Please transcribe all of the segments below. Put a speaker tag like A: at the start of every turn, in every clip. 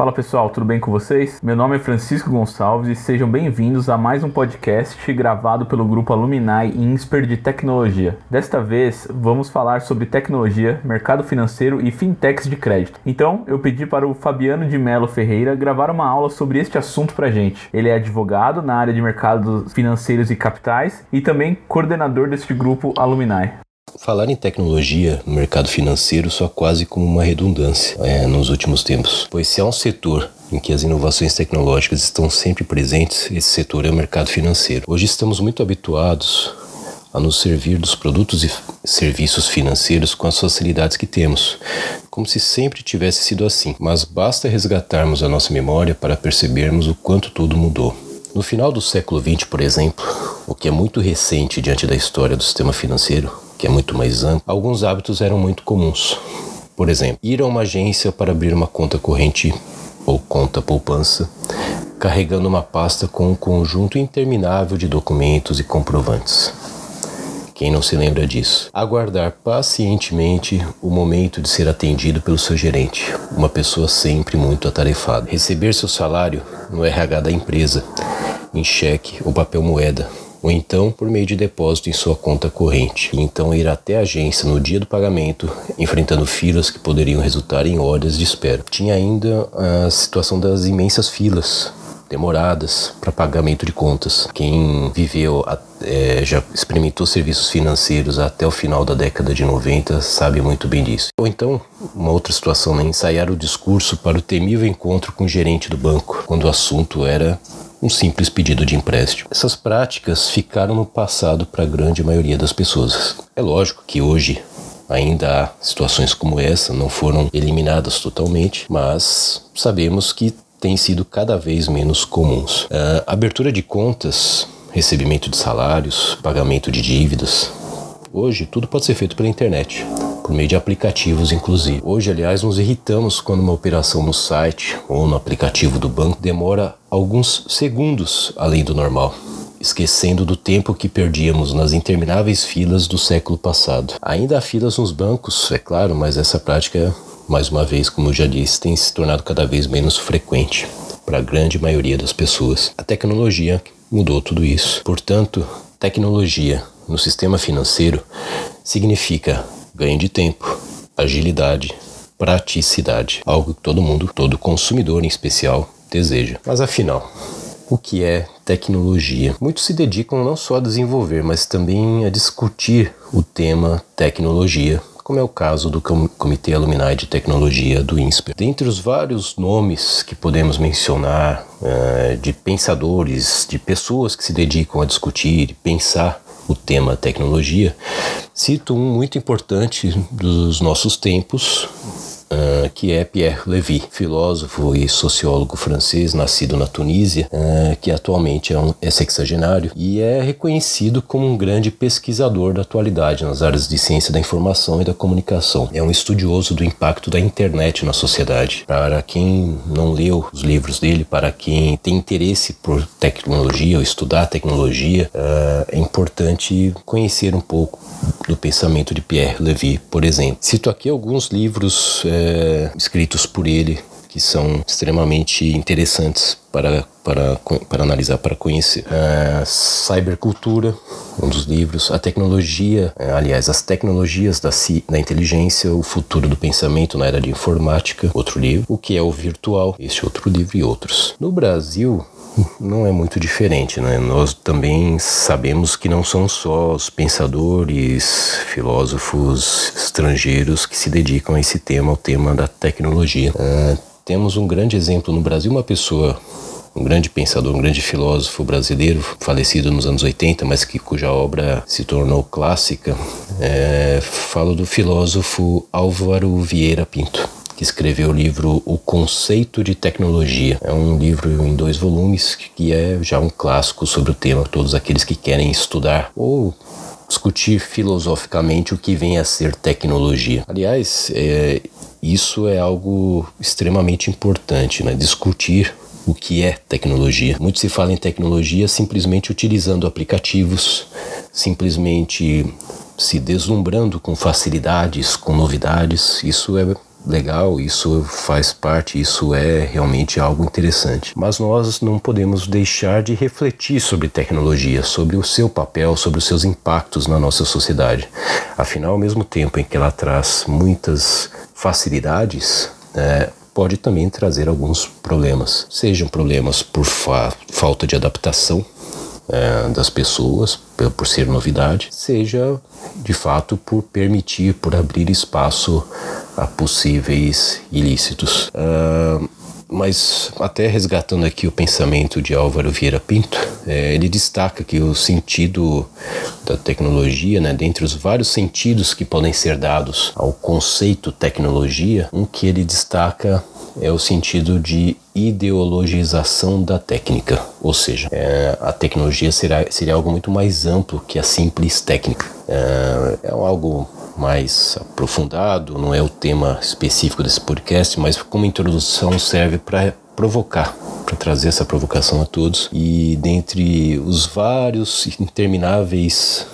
A: Fala pessoal, tudo bem com vocês? Meu nome é Francisco Gonçalves e sejam bem-vindos a mais um podcast gravado pelo grupo Alumni Insper de Tecnologia. Desta vez vamos falar sobre tecnologia, mercado financeiro e fintechs de crédito. Então eu pedi para o Fabiano de Melo Ferreira gravar uma aula sobre este assunto pra gente. Ele é advogado na área de mercados financeiros e capitais e também coordenador deste grupo Alumni.
B: Falar em tecnologia no mercado financeiro só quase como uma redundância é, nos últimos tempos, pois se há um setor em que as inovações tecnológicas estão sempre presentes, esse setor é o mercado financeiro. Hoje estamos muito habituados a nos servir dos produtos e serviços financeiros com as facilidades que temos, como se sempre tivesse sido assim. Mas basta resgatarmos a nossa memória para percebermos o quanto tudo mudou. No final do século XX, por exemplo, o que é muito recente diante da história do sistema financeiro, que é muito mais amplo, alguns hábitos eram muito comuns. Por exemplo, ir a uma agência para abrir uma conta corrente ou conta poupança, carregando uma pasta com um conjunto interminável de documentos e comprovantes. Quem não se lembra disso? Aguardar pacientemente o momento de ser atendido pelo seu gerente, uma pessoa sempre muito atarefada. Receber seu salário no RH da empresa, em cheque ou papel moeda, ou então por meio de depósito em sua conta corrente, e então ir até a agência no dia do pagamento, enfrentando filas que poderiam resultar em horas de espera. Tinha ainda a situação das imensas filas demoradas para pagamento de contas. Quem viveu, é, já experimentou serviços financeiros até o final da década de 90 sabe muito bem disso. Ou então, uma outra situação, né, ensaiar o discurso para o temível encontro com o gerente do banco, quando o assunto era um simples pedido de empréstimo. Essas práticas ficaram no passado para a grande maioria das pessoas. É lógico que hoje ainda há situações como essa, não foram eliminadas totalmente, mas sabemos que têm sido cada vez menos comuns. A abertura de contas, recebimento de salários, pagamento de dívidas, hoje tudo pode ser feito pela internet por meio de aplicativos, inclusive. Hoje, aliás, nos irritamos quando uma operação no site ou no aplicativo do banco demora alguns segundos além do normal esquecendo do tempo que perdíamos nas intermináveis filas do século passado. Ainda há filas nos bancos, é claro, mas essa prática, mais uma vez, como eu já disse, tem se tornado cada vez menos frequente para a grande maioria das pessoas. A tecnologia mudou tudo isso. Portanto, tecnologia no sistema financeiro significa ganho de tempo, agilidade, praticidade, algo que todo mundo, todo consumidor em especial, deseja. Mas afinal, o que é tecnologia? Muitos se dedicam não só a desenvolver, mas também a discutir o tema tecnologia como é o caso do Comitê Alumni de Tecnologia do INSPER. Dentre os vários nomes que podemos mencionar, uh, de pensadores, de pessoas que se dedicam a discutir e pensar o tema tecnologia, cito um muito importante dos nossos tempos, uh, que é Pierre Levy, filósofo e sociólogo francês, nascido na Tunísia, uh, que atualmente é, um, é sexagenário e é reconhecido como um grande pesquisador da atualidade nas áreas de ciência da informação e da comunicação. É um estudioso do impacto da internet na sociedade. Para quem não leu os livros dele, para quem tem interesse por tecnologia ou estudar tecnologia, uh, é importante conhecer um pouco do pensamento de Pierre Levy, por exemplo. Cito aqui alguns livros é, escritos por ele que são extremamente interessantes para, para, para analisar, para conhecer. É, Cybercultura, um dos livros. A tecnologia, é, aliás, as tecnologias da, da inteligência, o futuro do pensamento na era de informática, outro livro. O que é o virtual, este outro livro e outros. No Brasil, não é muito diferente, né? Nós também sabemos que não são só os pensadores, filósofos estrangeiros que se dedicam a esse tema, ao tema da tecnologia. Uh, temos um grande exemplo no Brasil, uma pessoa um grande pensador, um grande filósofo brasileiro, falecido nos anos 80, mas que cuja obra se tornou clássica. É, falo do filósofo Álvaro Vieira Pinto que escreveu o livro O Conceito de Tecnologia. É um livro em dois volumes que é já um clássico sobre o tema. Todos aqueles que querem estudar ou discutir filosoficamente o que vem a ser tecnologia. Aliás, é, isso é algo extremamente importante, né? Discutir o que é tecnologia. Muito se fala em tecnologia simplesmente utilizando aplicativos, simplesmente se deslumbrando com facilidades, com novidades. Isso é legal, isso faz parte, isso é realmente algo interessante. Mas nós não podemos deixar de refletir sobre tecnologia, sobre o seu papel, sobre os seus impactos na nossa sociedade. Afinal, ao mesmo tempo em que ela traz muitas facilidades, é, pode também trazer alguns problemas. Sejam problemas por fa falta de adaptação é, das pessoas, por ser novidade, seja de fato por permitir, por abrir espaço a possíveis ilícitos. Uh, mas até resgatando aqui o pensamento de Álvaro Vieira Pinto, é, ele destaca que o sentido da tecnologia, né, dentre os vários sentidos que podem ser dados ao conceito tecnologia, um que ele destaca é o sentido de ideologização da técnica, ou seja, é, a tecnologia será, seria algo muito mais amplo que a simples técnica. É, é algo mais aprofundado, não é o tema específico desse podcast, mas como introdução serve para provocar, para trazer essa provocação a todos. E dentre os vários intermináveis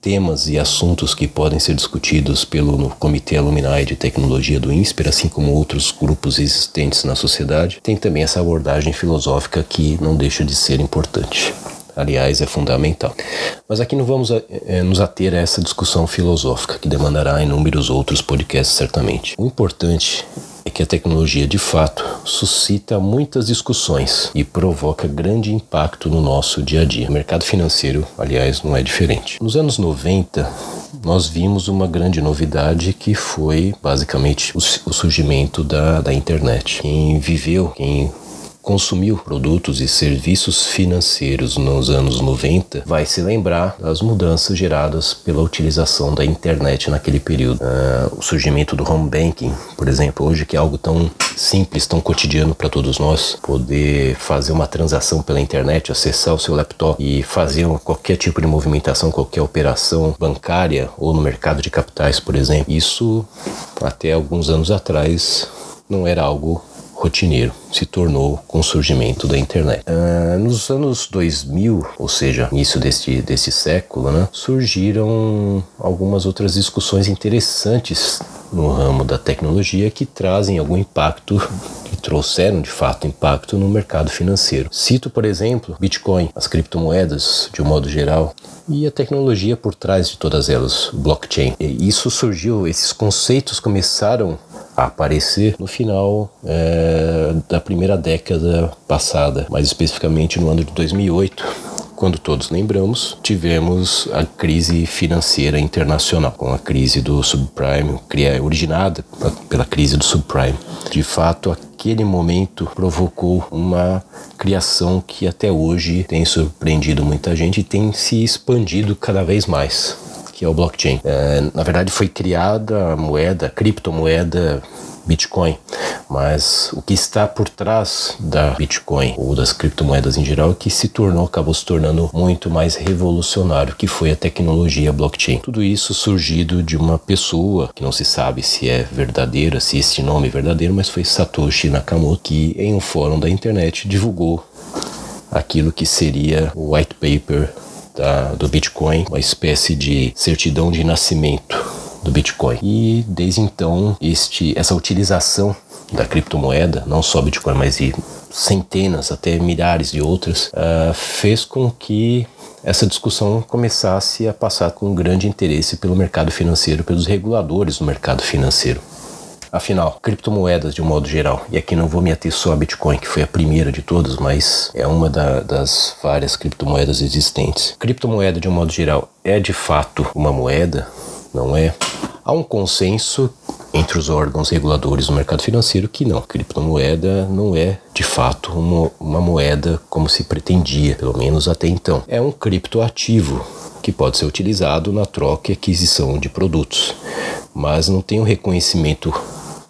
B: temas e assuntos que podem ser discutidos pelo Comitê Alumni de Tecnologia do INSPER, assim como outros grupos existentes na sociedade, tem também essa abordagem filosófica que não deixa de ser importante. Aliás, é fundamental. Mas aqui não vamos é, nos ater a essa discussão filosófica, que demandará inúmeros outros podcasts, certamente. O importante é que a tecnologia de fato suscita muitas discussões e provoca grande impacto no nosso dia a dia. O mercado financeiro, aliás, não é diferente. Nos anos 90, nós vimos uma grande novidade que foi basicamente o, surgimento da, da internet. Quem viveu, quem consumiu produtos e serviços financeiros nos anos 90 vai se lembrar das mudanças geradas pela utilização da internet naquele período. Uh, o surgimento do home banking, por exemplo, hoje que é algo tão simples, tão cotidiano para todos nós, poder fazer uma transação pela internet, acessar o seu laptop e fazer qualquer tipo de movimentação, qualquer operação bancária ou no mercado de capitais, por exemplo. Isso até alguns anos atrás não era algo rotineiro se tornou com o surgimento da internet. Uh, nos anos 2000, ou seja, início deste, desse século, né, surgiram algumas outras discussões interessantes no ramo da tecnologia que trazem algum impacto, que trouxeram de fato impacto no mercado financeiro. Cito, por exemplo, Bitcoin, as criptomoedas de um modo geral e a tecnologia por trás de todas elas, blockchain. E isso surgiu, esses conceitos começaram a aparecer no final é, da primeira década passada, mais especificamente no ano de 2008 quando todos lembramos, tivemos a crise financeira internacional, com a crise do subprime, originada pela crise do subprime. De fato, aquele momento provocou uma criação que até hoje tem surpreendido muita gente e tem se expandido cada vez mais que é o blockchain. É, na verdade, foi criada a moeda, a criptomoeda Bitcoin, mas o que está por trás da Bitcoin ou das criptomoedas em geral é que se tornou, acabou se tornando muito mais revolucionário, que foi a tecnologia blockchain. Tudo isso surgido de uma pessoa que não se sabe se é verdadeira, se este nome é verdadeiro, mas foi Satoshi Nakamoto que em um fórum da internet divulgou aquilo que seria o white paper da, do Bitcoin, uma espécie de certidão de nascimento do Bitcoin. E desde então, este, essa utilização da criptomoeda, não só Bitcoin, mas de centenas, até milhares de outras, uh, fez com que essa discussão começasse a passar com grande interesse pelo mercado financeiro, pelos reguladores do mercado financeiro. Afinal, criptomoedas de um modo geral, e aqui não vou me ater só a Bitcoin, que foi a primeira de todas, mas é uma da, das várias criptomoedas existentes. Criptomoeda de um modo geral é de fato uma moeda? Não é? Há um consenso entre os órgãos reguladores do mercado financeiro que não, criptomoeda não é de fato uma, uma moeda como se pretendia, pelo menos até então. É um criptoativo que pode ser utilizado na troca e aquisição de produtos, mas não tem o um reconhecimento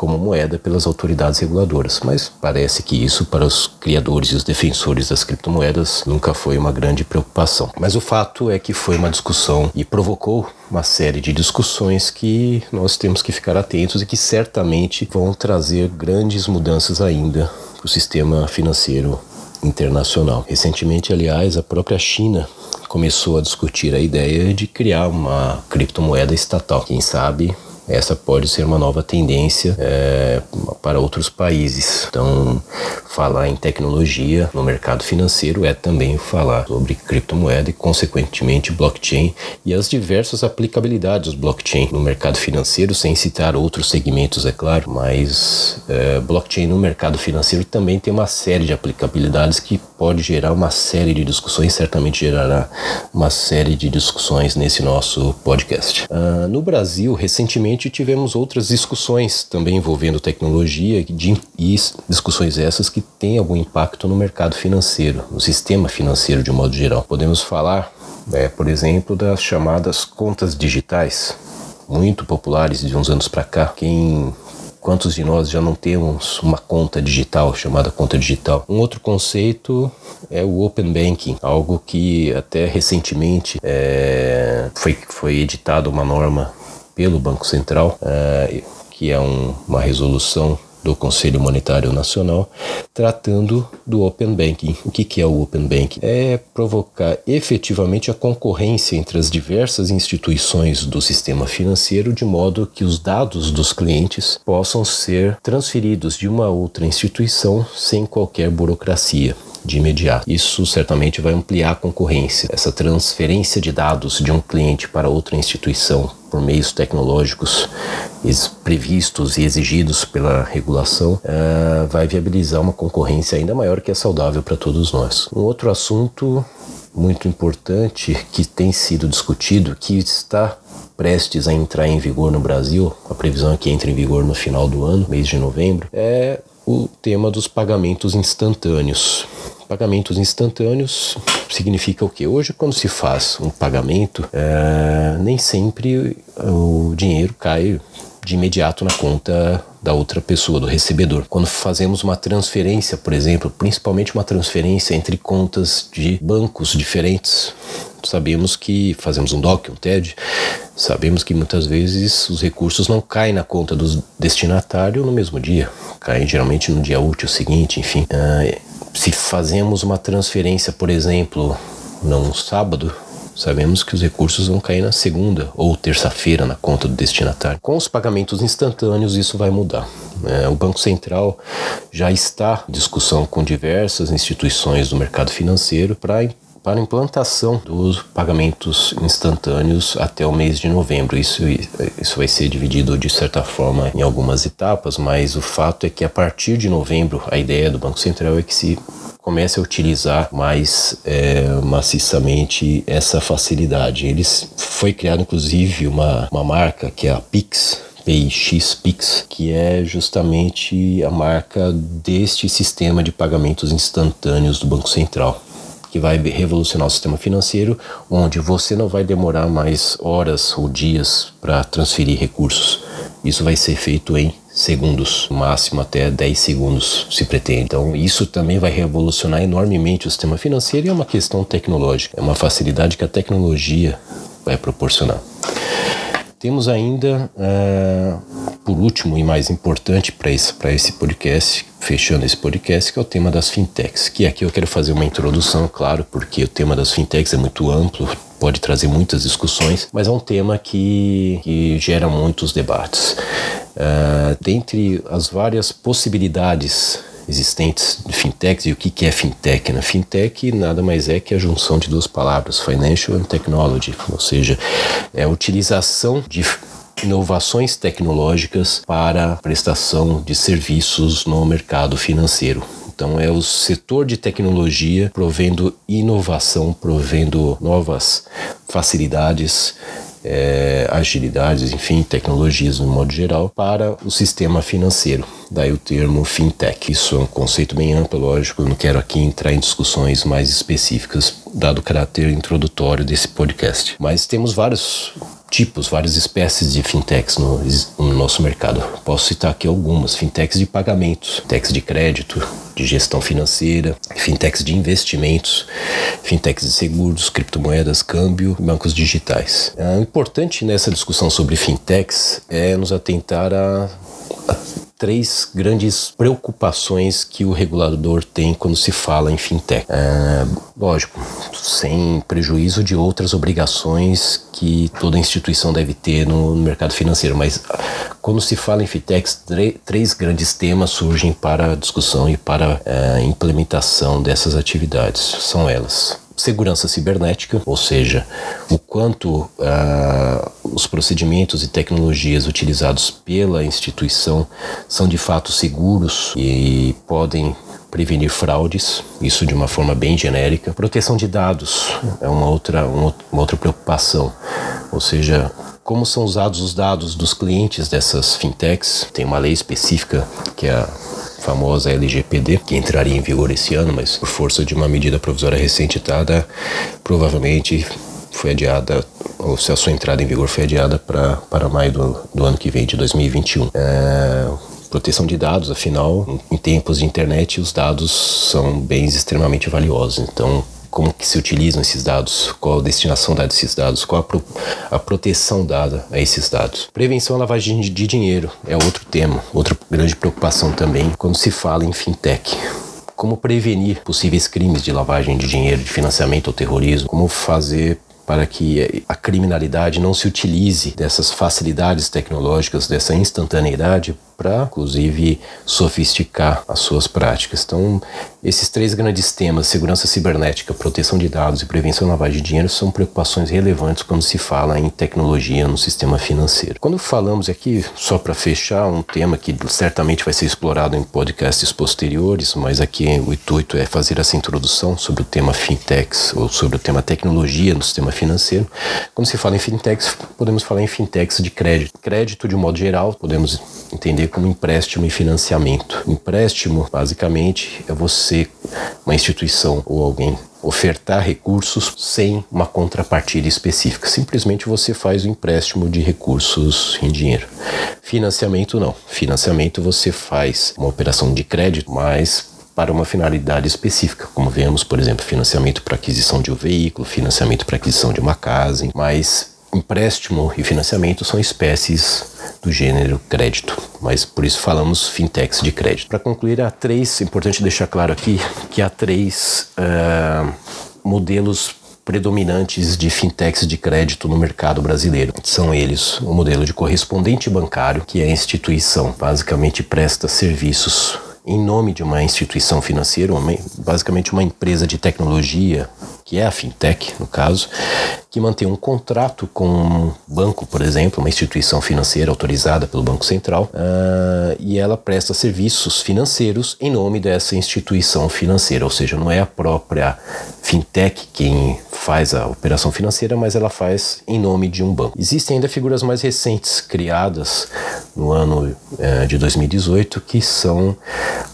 B: como moeda pelas autoridades reguladoras, mas parece que isso para os criadores e os defensores das criptomoedas nunca foi uma grande preocupação. Mas o fato é que foi uma discussão e provocou uma série de discussões que nós temos que ficar atentos e que certamente vão trazer grandes mudanças ainda para o sistema financeiro internacional. Recentemente, aliás, a própria China começou a discutir a ideia de criar uma criptomoeda estatal. Quem sabe essa pode ser uma nova tendência é, para outros países. Então, falar em tecnologia no mercado financeiro é também falar sobre criptomoeda e, consequentemente, blockchain e as diversas aplicabilidades do blockchain no mercado financeiro, sem citar outros segmentos, é claro, mas é, blockchain no mercado financeiro também tem uma série de aplicabilidades que pode gerar uma série de discussões, certamente gerará uma série de discussões nesse nosso podcast. Uh, no Brasil, recentemente tivemos outras discussões também envolvendo tecnologia de, e discussões essas que têm algum impacto no mercado financeiro, no sistema financeiro de um modo geral. Podemos falar, é, por exemplo, das chamadas contas digitais, muito populares de uns anos para cá. Quem Quantos de nós já não temos uma conta digital chamada conta digital? Um outro conceito é o Open Banking, algo que até recentemente é, foi, foi editado uma norma pelo Banco Central, é, que é um, uma resolução do Conselho Monetário Nacional, tratando do Open Banking. O que, é o Open Banking? É provocar efetivamente a concorrência entre as diversas instituições do sistema financeiro, de modo que os dados dos clientes possam ser transferidos de uma outra instituição sem qualquer burocracia de imediato. Isso certamente vai ampliar a concorrência. Essa transferência de dados de um cliente para outra instituição por meios tecnológicos previstos e exigidos pela regulação uh, vai viabilizar uma concorrência ainda maior que é saudável para todos nós. Um outro assunto muito importante que tem sido discutido, que está prestes a entrar em vigor no Brasil, a previsão é que entre em vigor no final do ano, mês de novembro, é o tema dos pagamentos instantâneos. Pagamentos instantâneos significa o que? Hoje, quando se faz um pagamento, é, nem sempre o dinheiro cai de imediato na conta da outra pessoa, do recebedor. Quando fazemos uma transferência, por exemplo, principalmente uma transferência entre contas de bancos diferentes, sabemos que fazemos um DOC, um TED, sabemos que muitas vezes os recursos não caem na conta do destinatário no mesmo dia, caem geralmente no dia útil seguinte, enfim. Uh, se fazemos uma transferência, por exemplo, num sábado, sabemos que os recursos vão cair na segunda ou terça-feira na conta do destinatário. Com os pagamentos instantâneos, isso vai mudar. É, o Banco Central já está em discussão com diversas instituições do mercado financeiro para para a implantação dos pagamentos instantâneos até o mês de novembro. Isso, isso vai ser dividido de certa forma em algumas etapas, mas o fato é que a partir de novembro a ideia do Banco Central é que se comece a utilizar mais é, maciçamente essa facilidade. Eles foi criado inclusive uma, uma marca que é a Pix, PIX Pix, que é justamente a marca deste sistema de pagamentos instantâneos do Banco Central que vai revolucionar o sistema financeiro, onde você não vai demorar mais horas ou dias para transferir recursos. Isso vai ser feito em segundos, máximo até 10 segundos se pretende. Então, isso também vai revolucionar enormemente o sistema financeiro e é uma questão tecnológica, é uma facilidade que a tecnologia vai proporcionar. Temos ainda, uh, por último e mais importante para esse, esse podcast, fechando esse podcast, que é o tema das fintechs. Que aqui eu quero fazer uma introdução, claro, porque o tema das fintechs é muito amplo, pode trazer muitas discussões, mas é um tema que, que gera muitos debates. Uh, dentre as várias possibilidades existentes de fintechs e o que, é fintech. Né? Fintech nada mais é que a junção de duas palavras, financial and technology, ou seja, é a utilização de inovações tecnológicas para prestação de serviços no mercado financeiro. Então é o setor de tecnologia provendo inovação, provendo novas facilidades é, agilidades, enfim, tecnologias no modo geral, para o sistema financeiro. Daí o termo fintech. Isso é um conceito bem amplo, lógico, eu não quero aqui entrar em discussões mais específicas, dado o caráter introdutório desse podcast. Mas temos vários tipos, várias espécies de fintechs no, no, nosso mercado. Posso citar aqui algumas: fintechs de pagamentos, fintechs de crédito, de gestão financeira, fintechs de investimentos, fintechs de seguros, criptomoedas, câmbio, bancos digitais. O importante nessa discussão sobre fintechs é nos atentar a três grandes preocupações que o regulador tem quando se fala em fintech. É, lógico, sem prejuízo de outras obrigações que toda instituição deve ter no mercado financeiro, mas quando se fala em fintechs, três grandes temas surgem para discussão e para é, implementação dessas atividades. São elas segurança cibernética, ou seja, o quanto uh, os procedimentos e tecnologias utilizados pela instituição são de fato seguros e podem prevenir fraudes, isso de uma forma bem genérica. Proteção de dados é uma outra, uma outra preocupação, ou seja, como são usados os dados dos clientes dessas fintechs. Tem uma lei específica que é a famosa LGPD, que entraria em vigor esse ano, mas por força de uma medida provisória recente dada, provavelmente foi adiada, ou se a sua entrada em vigor foi adiada para, para maio do, do ano que vem, de 2021. É, proteção de dados, afinal, em tempos de internet, os dados são bens extremamente valiosos. Então, como que se utilizam esses dados, qual a destinação dada a esses dados, qual a, pro, a proteção dada a esses dados. Prevenção à lavagem de dinheiro é outro tema, outra grande preocupação também quando se fala em fintech como prevenir possíveis crimes de lavagem de dinheiro, de financiamento ao terrorismo, como fazer para que a criminalidade não se utilize dessas facilidades tecnológicas, dessa instantaneidade para, inclusive, sofisticar as suas práticas. Então, esses três grandes temas, segurança cibernética, proteção de dados e prevenção da lavagem de dinheiro, são preocupações relevantes quando se fala em tecnologia no sistema financeiro. Quando falamos aqui, só para fechar, um tema que certamente vai ser explorado em podcasts posteriores, mas aqui o intuito é fazer essa introdução sobre o tema fintechs ou sobre o tema tecnologia no sistema financeiro. Quando se fala em fintechs, podemos falar em fintechs de crédito. Crédito, de um modo geral, podemos entender como empréstimo e financiamento. Empréstimo, basicamente, é você, uma instituição ou alguém, ofertar recursos sem uma contrapartida específica. Simplesmente você faz o empréstimo de recursos em dinheiro. Financiamento não. Financiamento você faz uma operação de crédito, mas para uma finalidade específica, como vemos, por exemplo, financiamento para aquisição de um veículo, financiamento para aquisição de uma casa, mas empréstimo e financiamento são espécies do gênero crédito, mas por isso falamos fintechs de crédito. Para concluir, há três, é importante deixar claro aqui que há três uh, modelos predominantes de fintechs de crédito no mercado brasileiro. São eles o modelo de correspondente bancário, que é a instituição basicamente presta serviços em nome de uma instituição financeira, uma, basicamente uma empresa de tecnologia, que é a fintech, no caso, que mantém um contrato com um banco, por exemplo, uma instituição financeira autorizada pelo Banco Central, uh, e ela presta serviços financeiros em nome dessa instituição financeira, ou seja, não é a própria fintech quem faz a operação financeira, mas ela faz em nome de um banco. Existem ainda figuras mais recentes criadas no ano uh, de 2018, que são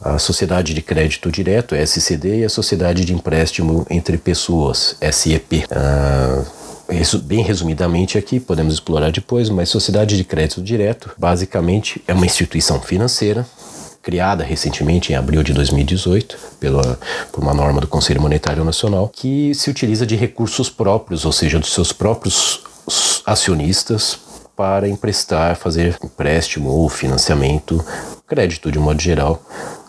B: a Sociedade de Crédito Direto, SCD, e a Sociedade de Empréstimo entre Pessoas, SEP. Uh, bem resumidamente aqui, podemos explorar depois, mas Sociedade de Crédito Direto basicamente é uma instituição financeira criada recentemente em abril de 2018 pela, por uma norma do Conselho Monetário Nacional que se utiliza de recursos próprios, ou seja, dos seus próprios acionistas para emprestar, fazer empréstimo ou financiamento, crédito de modo geral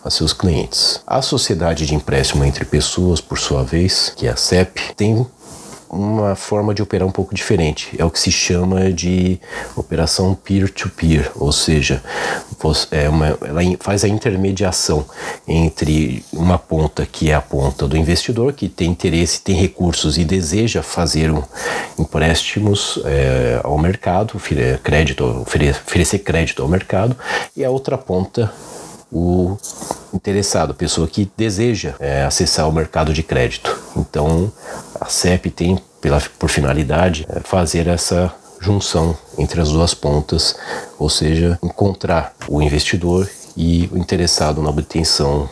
B: a seus clientes. A sociedade de empréstimo entre pessoas, por sua vez, que é a CEP, tem uma forma de operar um pouco diferente. É o que se chama de operação peer-to-peer, -peer, ou seja, é uma, ela faz a intermediação entre uma ponta que é a ponta do investidor, que tem interesse, tem recursos e deseja fazer um, empréstimos é, ao mercado, crédito, oferecer crédito ao mercado, e a outra ponta o interessado, a pessoa que deseja é, acessar o mercado de crédito. Então, a CEP tem pela, por finalidade é, fazer essa junção entre as duas pontas, ou seja, encontrar o investidor e o interessado na obtenção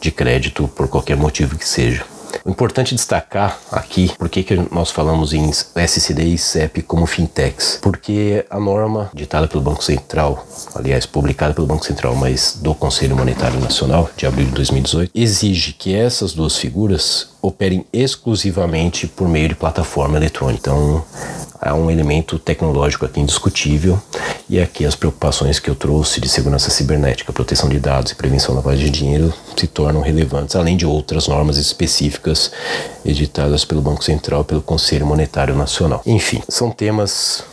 B: de crédito por qualquer motivo que seja. Importante destacar aqui, por que nós falamos em SCD e CEP como fintechs? Porque a norma ditada pelo Banco Central, aliás, publicada pelo Banco Central, mas do Conselho Monetário Nacional, de abril de 2018, exige que essas duas figuras operem exclusivamente por meio de plataforma eletrônica. Então, há um elemento tecnológico aqui indiscutível e aqui as preocupações que eu trouxe de segurança cibernética, proteção de dados e prevenção da lavagem de dinheiro se tornam relevantes, além de outras normas específicas editadas pelo Banco Central e pelo Conselho Monetário Nacional. Enfim, são temas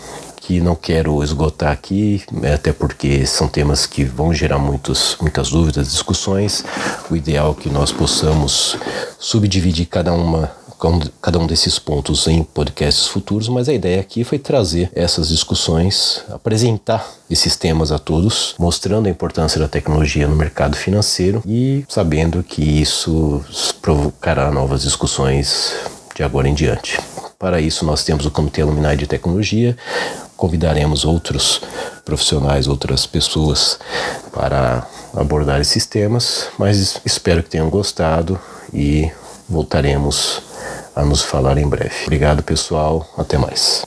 B: que não quero esgotar aqui, até porque são temas que vão gerar muitos, muitas dúvidas, discussões. O ideal é que nós possamos subdividir cada uma cada um desses pontos em podcasts futuros, mas a ideia aqui foi trazer essas discussões, apresentar esses temas a todos, mostrando a importância da tecnologia no mercado financeiro e sabendo que isso provocará novas discussões de agora em diante. Para isso, nós temos o Comitê Luminar de Tecnologia, convidaremos outros profissionais, outras pessoas para abordar esses temas, mas espero que tenham gostado e voltaremos a nos falar em breve. Obrigado, pessoal. Até mais.